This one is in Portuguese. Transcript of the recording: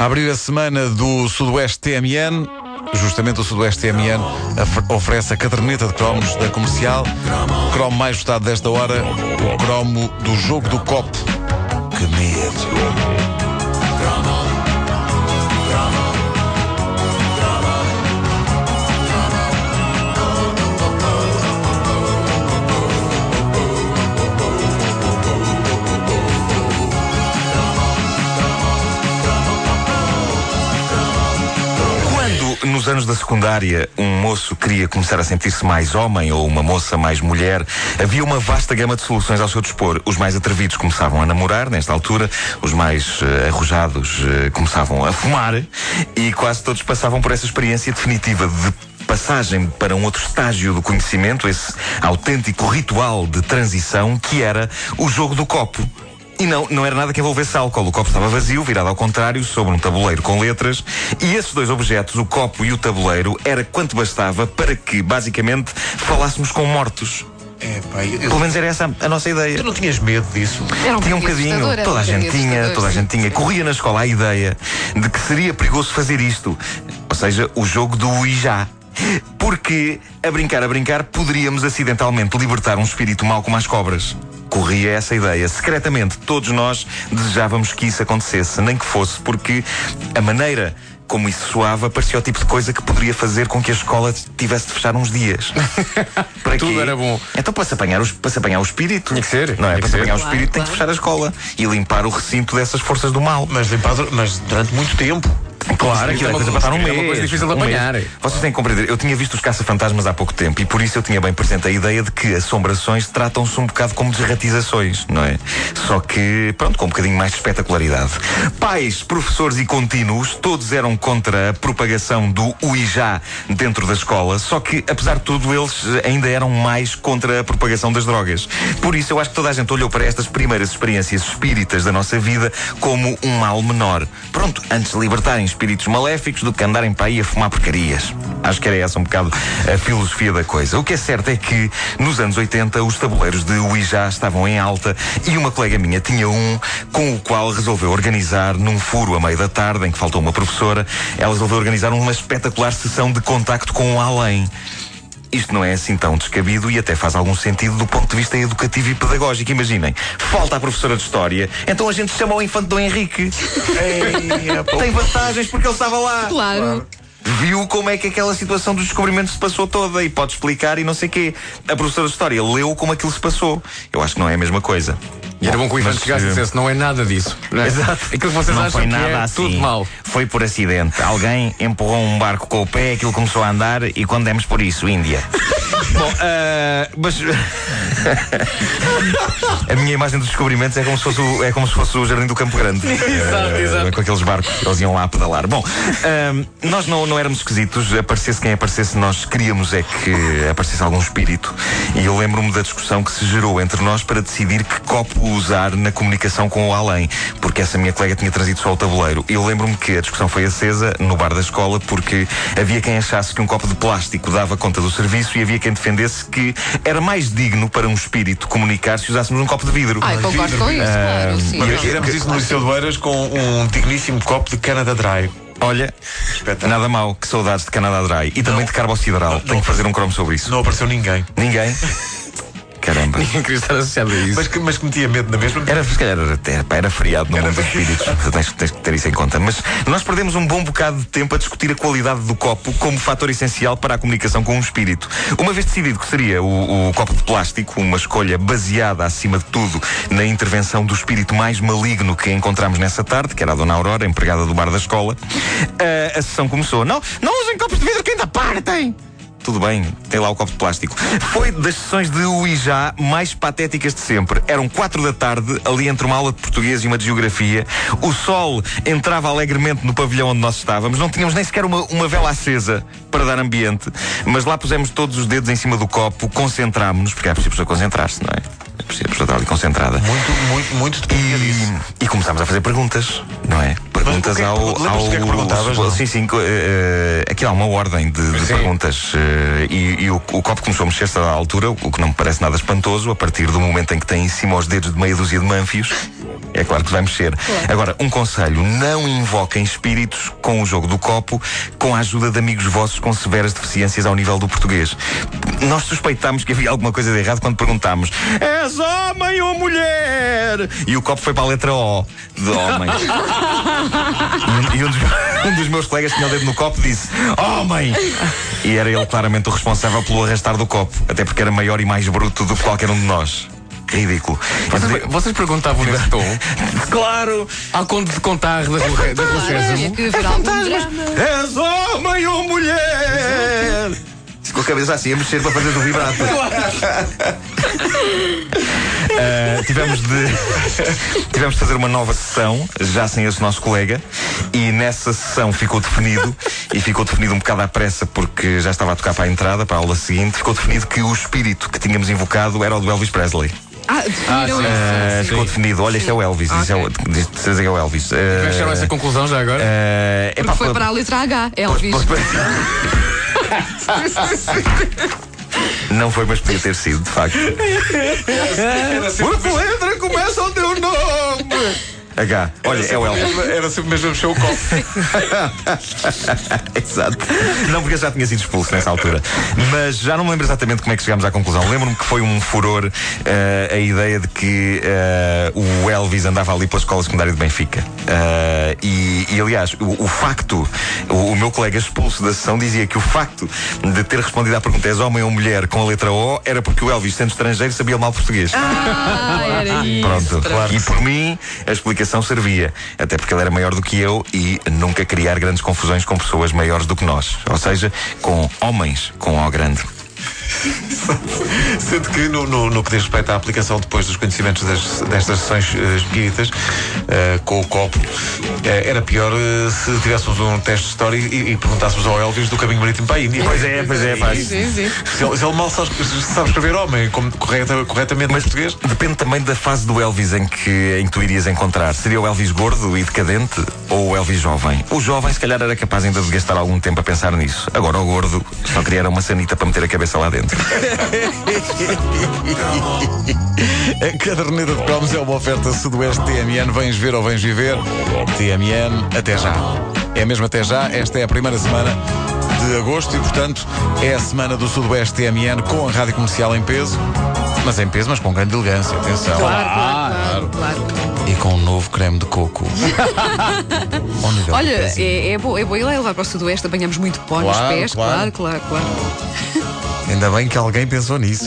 A abrir a semana do Sudoeste TMN, justamente o Sudoeste TMN oferece a caderneta de cromos da comercial. O cromo mais votado desta hora, o cromo do jogo do copo. Que medo! Anos da secundária um moço queria começar a sentir-se mais homem ou uma moça mais mulher, havia uma vasta gama de soluções ao seu dispor. Os mais atrevidos começavam a namorar, nesta altura, os mais uh, arrojados uh, começavam a fumar e quase todos passavam por essa experiência definitiva de passagem para um outro estágio do conhecimento, esse autêntico ritual de transição que era o jogo do copo. E não, não era nada que envolvesse álcool. O copo estava vazio, virado ao contrário, sobre um tabuleiro com letras. E esses dois objetos, o copo e o tabuleiro, era quanto bastava para que, basicamente, falássemos com mortos. É, pai, eu... Pelo menos era essa a nossa ideia. Tu não tinhas medo disso? Era um tinha um bocadinho. Toda a gente tinha, toda a gente tinha. Corria na escola a ideia de que seria perigoso fazer isto. Ou seja, o jogo do Ouija. Porque, a brincar, a brincar, poderíamos acidentalmente libertar um espírito mau como as cobras corria essa ideia. Secretamente, todos nós desejávamos que isso acontecesse, nem que fosse porque a maneira como isso soava, parecia o tipo de coisa que poderia fazer com que a escola tivesse de fechar uns dias. para Tudo quê? era bom. Então, para se apanhar, os, para se apanhar o espírito. Tinha que ser. Não é? Para se apanhar o espírito, claro, tem que fechar a escola e limpar o recinto dessas forças do mal. Mas, limpar, mas durante muito tempo. Claro, aquilo é coisa para passar um mês. É uma coisa difícil de apanhar. Vocês têm que compreender, eu tinha visto os caça-fantasmas há pouco tempo e por isso eu tinha bem presente a ideia de que assombrações tratam-se um bocado como desratizações, não é? Só que, pronto, com um bocadinho mais de espetacularidade. Pais, professores e contínuos, todos eram contra a propagação do Uijá dentro da escola, só que, apesar de tudo, eles ainda eram mais contra a propagação das drogas. Por isso, eu acho que toda a gente olhou para estas primeiras experiências espíritas da nossa vida como um mal menor. Pronto, antes de libertarem espíritos maléficos do que andarem para aí a fumar porcarias. Acho que era essa um bocado a filosofia da coisa. O que é certo é que, nos anos 80, os tabuleiros de Ouija estavam em alta e uma colega minha tinha um com o qual resolveu organizar, num furo a meio da tarde, em que faltou uma professora, ela resolveu organizar uma espetacular sessão de contacto com o além. Isto não é assim tão descabido e até faz algum sentido do ponto de vista educativo e pedagógico. Imaginem, falta a professora de História, então a gente chama o infante Dom Henrique. Ei, Tem vantagens porque ele estava lá. Claro. claro viu como é que aquela situação dos descobrimentos se passou toda e pode explicar e não sei quê. A professora de História leu como aquilo se passou. Eu acho que não é a mesma coisa. E era bom que o Ivan chegasse e dissesse: não é nada disso. Não é? Exato. Aquilo que vocês não acham foi nada que é assim. tudo mal. Foi por acidente. Alguém empurrou um barco com o pé, aquilo começou a andar e quando demos por isso, Índia. Bom, uh, mas. a minha imagem dos descobrimentos é como se fosse o, é como se fosse o Jardim do Campo Grande. exato, uh, exato. Com aqueles barcos que eles iam lá a pedalar. Bom, uh, nós não, não éramos esquisitos. Aparecesse quem aparecesse, nós queríamos é que aparecesse algum espírito. E eu lembro-me da discussão que se gerou entre nós para decidir que copo usar na comunicação com o além. Porque essa minha colega tinha trazido só o tabuleiro. Eu lembro-me que a discussão foi acesa no bar da escola porque havia quem achasse que um copo de plástico dava conta do serviço e havia quem defendesse que era mais digno para um espírito comunicar se usássemos um copo de vidro. Ah, concordo com isso, claro. Uh, sim. Mas isso no Liceu de com um digníssimo copo de Canada Dry. Olha, nada mal, que saudades de Canada Dry e também de carbocidral. Tenho que fazer um cromo sobre isso. Não apareceu ninguém. Ninguém? Ninguém queria estar associado a isso. Mas que, mas que metia medo na mesma? Era, se calhar, era, era feriado no era mundo dos espíritos. tens, tens que ter isso em conta. Mas nós perdemos um bom bocado de tempo a discutir a qualidade do copo como fator essencial para a comunicação com um espírito. Uma vez decidido que seria o, o copo de plástico, uma escolha baseada, acima de tudo, na intervenção do espírito mais maligno que encontramos nessa tarde, que era a Dona Aurora, empregada do bar da escola, a, a sessão começou. Não, não usem copos de vidro que ainda partem! Tudo bem, tem lá o copo de plástico. Foi das sessões de Ouija mais patéticas de sempre. Eram quatro da tarde, ali entre uma aula de português e uma de geografia. O sol entrava alegremente no pavilhão onde nós estávamos. Não tínhamos nem sequer uma, uma vela acesa para dar ambiente, mas lá pusemos todos os dedos em cima do copo, concentrámos-nos, porque é preciso concentrar-se, não é? Pessoa estar ali concentrada. Muito, muito, muito dependia disso. E começámos a fazer perguntas, não é? Perguntas que, ao. ao que é que perguntavas? Não? Sim, sim. Uh, aqui há uma ordem de, de perguntas. Uh, e, e o, o, copo começou a mexer-se à altura, o que não me parece nada espantoso, a partir do momento em que tem em cima os dedos de meia dúzia de manfios. É claro que vai mexer. Agora, um conselho: não invoquem espíritos com o jogo do copo com a ajuda de amigos vossos com severas deficiências ao nível do português. Nós suspeitámos que havia alguma coisa de errado quando perguntámos: és homem ou mulher? E o copo foi para a letra O de homem. e um, e um dos, um dos meus colegas tinha o dedo no copo e disse: Homem! E era ele claramente o responsável pelo arrastar do copo, até porque era maior e mais bruto do que qualquer um de nós. Ridículo. Vocês, vocês perguntavam nesse tom Claro! ao conto de contar da Rua da drama. És homem ou mulher? Com a cabeça assim a mexer para fazer do vibrato. Ah, tivemos de tivemos de fazer uma nova sessão, já sem esse nosso colega, e nessa sessão ficou definido, e ficou definido um bocado à pressa porque já estava a tocar para a entrada, para a aula seguinte, ficou definido que o espírito que tínhamos invocado era o do Elvis Presley. Ah, Ah, isso. ficou definido, olha, este é o Elvis, isso é o, que é o Elvis. É a essa conclusão já agora? Epá, Porque foi para a letra H, Elvis. Não foi, mas podia ter sido, de facto. H. Olha, é o Elvis. Era sempre mesmo o copo. Exato. Não, porque eu já tinha sido expulso nessa altura. Mas já não me lembro exatamente como é que chegámos à conclusão. Lembro-me que foi um furor eh, a ideia de que eh, o Elvis andava ali pela escola secundária de Benfica. Eh, e, e, aliás, o, o facto, o, o meu colega expulso da sessão dizia que o facto de ter respondido à pergunta és homem ou mulher com a letra O era porque o Elvis, sendo estrangeiro, sabia mal português. Ah, era isso. Pronto, e por mim a explicação servia, até porque ele era maior do que eu e nunca criar grandes confusões com pessoas maiores do que nós, ou seja, com homens com O grande. Sendo que no, no, no que diz respeito à aplicação depois dos conhecimentos das- destas sessões eh, espíritas, eh, com o copo, eh, era pior eh, se tivéssemos um teste de história e, e perguntássemos ao Elvis do caminho marítimo para a Índia. Pois é, pois é, pá. Se ele, se ele mal sabe, sabe escrever homem como correta, corretamente Mas português, depende também da fase do Elvis em que, em que tu irias encontrar. Seria o Elvis gordo e decadente ou o Elvis jovem? O jovem, se calhar, era capaz ainda de gastar algum tempo a pensar nisso. Agora, o gordo só queria uma sanita para meter a cabeça lá dentro. A caderneta de cromos é uma oferta Sudoeste TMN. Vens ver ou vens viver? TMN, até já. É mesmo até já. Esta é a primeira semana de agosto e, portanto, é a semana do Sudoeste TMN com a rádio comercial em peso. Mas em peso, mas com grande elegância. Atenção. Claro, claro, claro, claro. E com um novo creme de coco. Ao nível do Olha, pezinho. é, é boa é boa ideia levar para o Sudoeste, apanhamos muito pó nos Claro, pés, claro. claro, claro, claro. Ainda bem que alguém pensou nisso.